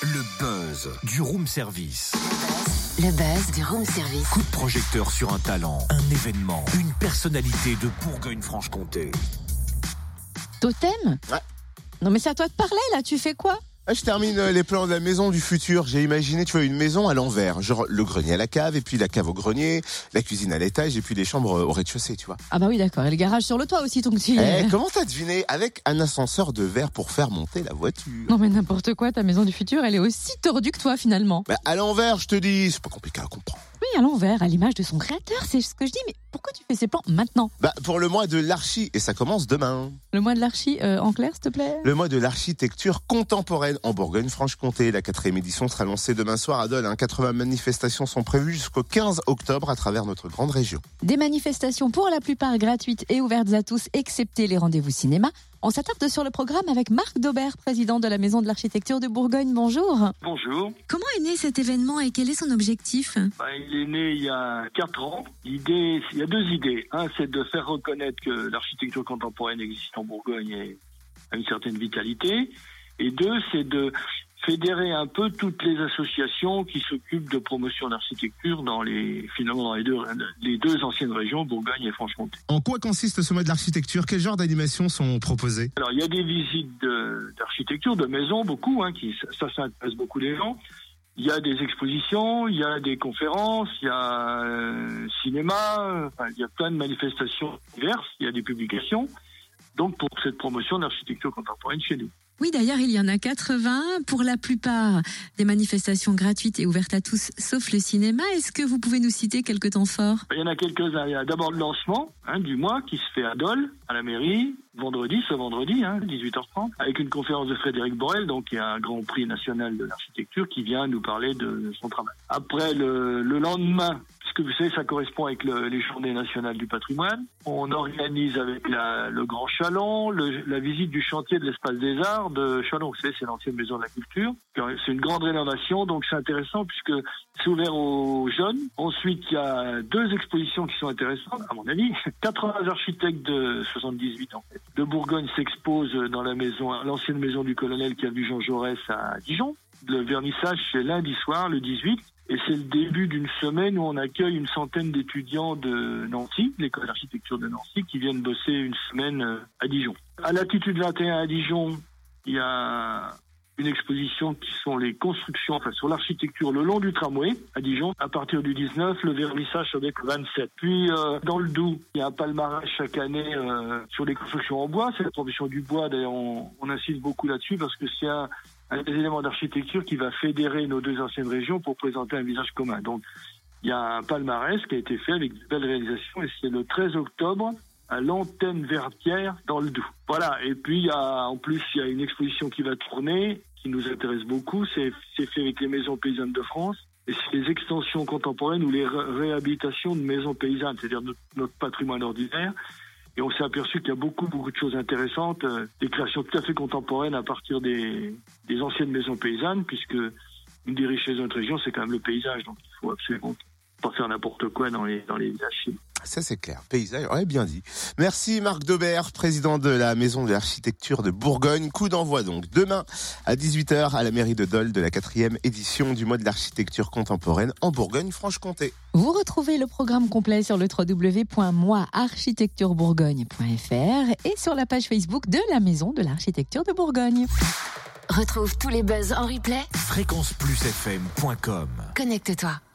Le buzz du room service. Le buzz du room service. Coup de projecteur sur un talent, un événement, une personnalité de Bourgogne-Franche-Comté. Totem? Ouais. Non mais c'est à toi de parler là, tu fais quoi? Ah, je termine euh, les plans de la maison du futur. J'ai imaginé, tu vois, une maison à l'envers. Genre le grenier à la cave, et puis la cave au grenier, la cuisine à l'étage, et puis les chambres euh, au rez-de-chaussée, tu vois. Ah bah oui d'accord, et le garage sur le toit aussi donc tu... Eh, comment t'as deviné? Avec un ascenseur de verre pour faire monter la voiture. Non mais n'importe quoi, ta maison du futur elle est aussi tordue que toi finalement. Bah, à l'envers, je te dis, c'est pas compliqué à comprendre. À l'envers, à l'image de son créateur, c'est ce que je dis, mais pourquoi tu fais ces plans maintenant? Bah, pour le mois de l'archi, et ça commence demain. Le mois de l'archi euh, en clair s'il te plaît? Le mois de l'architecture contemporaine en Bourgogne-Franche-Comté. La quatrième édition sera lancée demain soir à Dole. Hein. 80 manifestations sont prévues jusqu'au 15 octobre à travers notre grande région. Des manifestations pour la plupart gratuites et ouvertes à tous, excepté les rendez-vous cinéma. On s'attarde sur le programme avec Marc Daubert, président de la Maison de l'Architecture de Bourgogne. Bonjour. Bonjour. Comment est né cet événement et quel est son objectif? Ben, il est né il y a quatre ans. L'idée, il y a deux idées. Un, c'est de faire reconnaître que l'architecture contemporaine existe en Bourgogne et a une certaine vitalité. Et deux, c'est de fédérer un peu toutes les associations qui s'occupent de promotion d'architecture dans les finalement dans les deux les deux anciennes régions Bourgogne et Franche-Comté. En quoi consiste ce mois de l'architecture Quel genre d'animations sont proposées? Alors il y a des visites de- d'architecture, de, maisons, beaucoup, hein, qui ça, ça intéresse beaucoup les gens. Il y a des expositions, il y a des conférences, il y a euh, cinéma, enfin, il y a plein de manifestations diverses, il y a des publications. Donc pour cette promotion d'architecture contemporaine chez nous. Oui, d'ailleurs, il y en a 80. Pour la plupart, des manifestations gratuites et ouvertes à tous, sauf le cinéma. Est-ce que vous pouvez nous citer quelques temps forts? Il y en a quelques-uns. Il y a d'abord le lancement hein, du mois qui se fait à Dole, à la mairie, vendredi, ce vendredi, hein, 18h30, avec une conférence de Frédéric Borel, donc qui a un grand prix national de l'architecture, qui vient nous parler de son travail. Après, le lendemain, puisque vous savez, ça correspond avec le- les journées nationales du patrimoine, on organise avec le Grand Chalon la visite du chantier de l'espace des arts de Chalon. Vous savez, c'est l'ancienne maison de la culture. C'est une grande rénovation, donc c'est intéressant puisque c'est ouvert aux jeunes. Ensuite, il y a deux expositions qui sont intéressantes, à mon avis. 80 architectes de 78 en fait, de Bourgogne s'exposent dans la maison, l'ancienne maison du colonel qui a vu Jean Jaurès à Dijon. Le vernissage, c'est lundi soir, le 18. Et c'est le début d'une semaine où on accueille une centaine d'étudiants de Nancy, l'école d'architecture de Nancy, qui viennent bosser une semaine euh, à Dijon. À l'altitude 21 à Dijon, il y a une exposition qui sont les constructions, enfin sur l'architecture le long du tramway à Dijon. À partir du 19, le vernissage avec le 27. Puis euh, dans le Doubs, il y a un palmarès chaque année euh, sur les constructions en bois. C'est la profession du bois. D'ailleurs, on, on insiste beaucoup là-dessus parce que c'est un, un des éléments d'architecture qui va fédérer nos deux anciennes régions pour présenter un visage commun. Donc, il y a un palmarès qui a été fait avec de belles réalisations et c'est le 13 octobre à l'antenne Vertière dans le Doubs. Voilà. Et puis, en plus, il y a une exposition qui va tourner qui nous intéresse beaucoup. C'est fait avec les maisons paysannes de France. Et c'est les extensions contemporaines ou les ré- réhabilitations de maisons paysannes, c'est-à-dire notre patrimoine ordinaire. Et on s'est aperçu qu'il y a beaucoup, beaucoup de choses intéressantes, euh, des créations tout à fait contemporaines à partir des, des anciennes maisons paysannes, puisque une des richesses de notre région, c'est quand même le paysage. Donc il faut absolument pas faire n'importe quoi dans les, dans les villages. Ça, c'est clair. Paysage, ouais, bien dit. Merci Marc Daubert, président de la Maison de l'Architecture de Bourgogne. Coup d'envoi donc demain à 18h à la mairie de Dole de la quatrième édition du mois de l'architecture contemporaine en Bourgogne-Franche-Comté. Vous retrouvez le programme complet sur le www.moiarchitecturebourgogne.fr et sur la page Facebook de la Maison de l'Architecture de Bourgogne. Retrouve tous les buzz en replay. Fréquenceplusfm.com Connecte-toi.